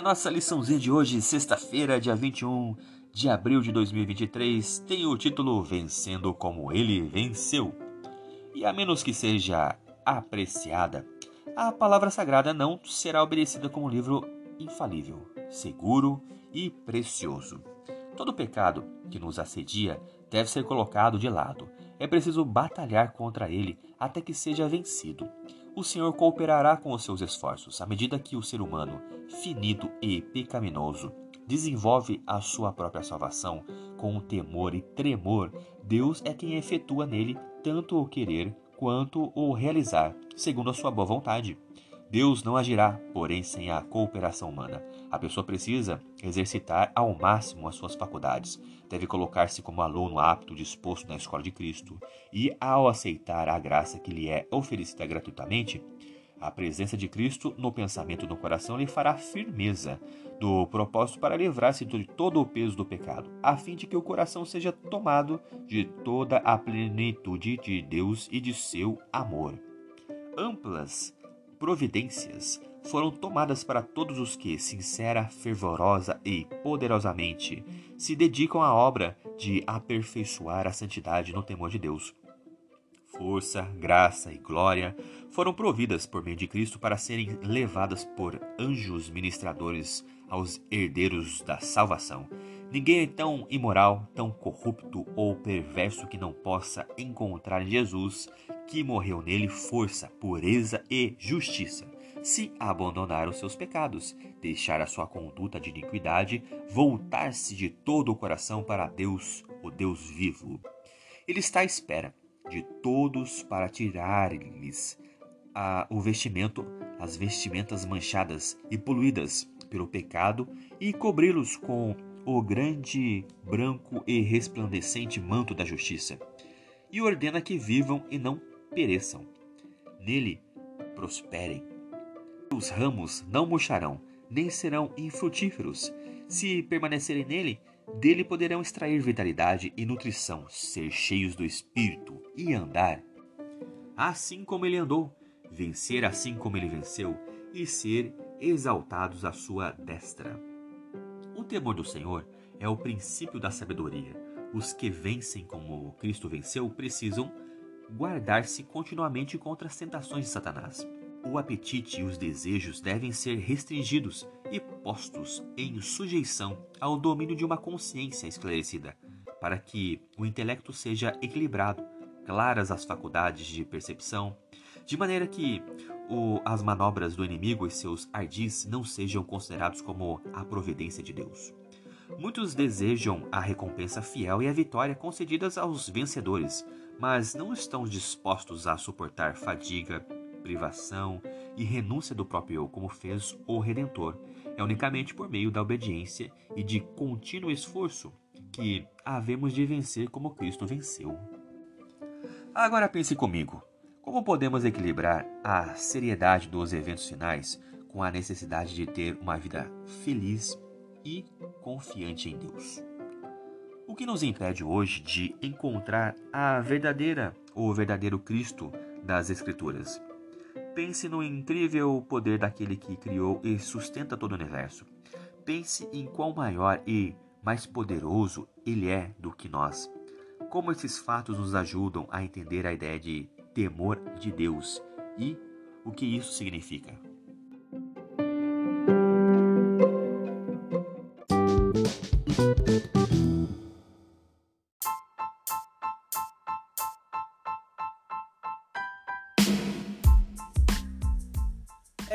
A nossa liçãozinha de hoje, sexta-feira, dia 21 de abril de 2023, tem o título Vencendo como ele venceu. E a menos que seja apreciada, a palavra sagrada não será obedecida como livro infalível, seguro e precioso. Todo pecado que nos assedia deve ser colocado de lado. É preciso batalhar contra ele até que seja vencido o Senhor cooperará com os seus esforços à medida que o ser humano, finito e pecaminoso, desenvolve a sua própria salvação com temor e tremor. Deus é quem efetua nele tanto o querer quanto o realizar, segundo a sua boa vontade. Deus não agirá, porém, sem a cooperação humana. A pessoa precisa exercitar ao máximo as suas faculdades, deve colocar-se como aluno apto, disposto na escola de Cristo, e ao aceitar a graça que lhe é oferecida gratuitamente, a presença de Cristo no pensamento do coração lhe fará firmeza do propósito para livrar-se de todo o peso do pecado, a fim de que o coração seja tomado de toda a plenitude de Deus e de seu amor. Amplas providências foram tomadas para todos os que, sincera, fervorosa e poderosamente, se dedicam à obra de aperfeiçoar a santidade no temor de Deus. Força, graça e glória foram providas por meio de Cristo para serem levadas por anjos ministradores aos herdeiros da salvação. Ninguém é tão imoral, tão corrupto ou perverso que não possa encontrar em Jesus, que morreu nele, força, pureza e justiça. Se abandonar os seus pecados, deixar a sua conduta de iniquidade, voltar-se de todo o coração para Deus, o Deus vivo. Ele está à espera de todos para tirar-lhes o vestimento, as vestimentas manchadas e poluídas pelo pecado e cobri-los com o grande, branco e resplandecente manto da justiça, e ordena que vivam e não pereçam. Nele prosperem. Os ramos não murcharão, nem serão infrutíferos. Se permanecerem nele, dele poderão extrair vitalidade e nutrição, ser cheios do espírito e andar assim como ele andou, vencer assim como ele venceu e ser exaltados à sua destra. O temor do Senhor é o princípio da sabedoria. Os que vencem como Cristo venceu precisam guardar-se continuamente contra as tentações de Satanás. o apetite e os desejos devem ser restringidos e postos em sujeição ao domínio de uma consciência esclarecida, para que o intelecto seja equilibrado, claras as faculdades de percepção, de maneira que o, as manobras do inimigo e seus ardis não sejam considerados como a providência de Deus. Muitos desejam a recompensa fiel e a vitória concedidas aos vencedores, mas não estão dispostos a suportar fadiga, privação e renúncia do próprio eu, como fez o Redentor. É unicamente por meio da obediência e de contínuo esforço que havemos de vencer como Cristo venceu. Agora pense comigo: como podemos equilibrar a seriedade dos eventos finais com a necessidade de ter uma vida feliz e confiante em Deus? O que nos impede hoje de encontrar a verdadeira ou verdadeiro Cristo das Escrituras? Pense no incrível poder daquele que criou e sustenta todo o universo. Pense em quão maior e mais poderoso ele é do que nós. Como esses fatos nos ajudam a entender a ideia de temor de Deus e o que isso significa.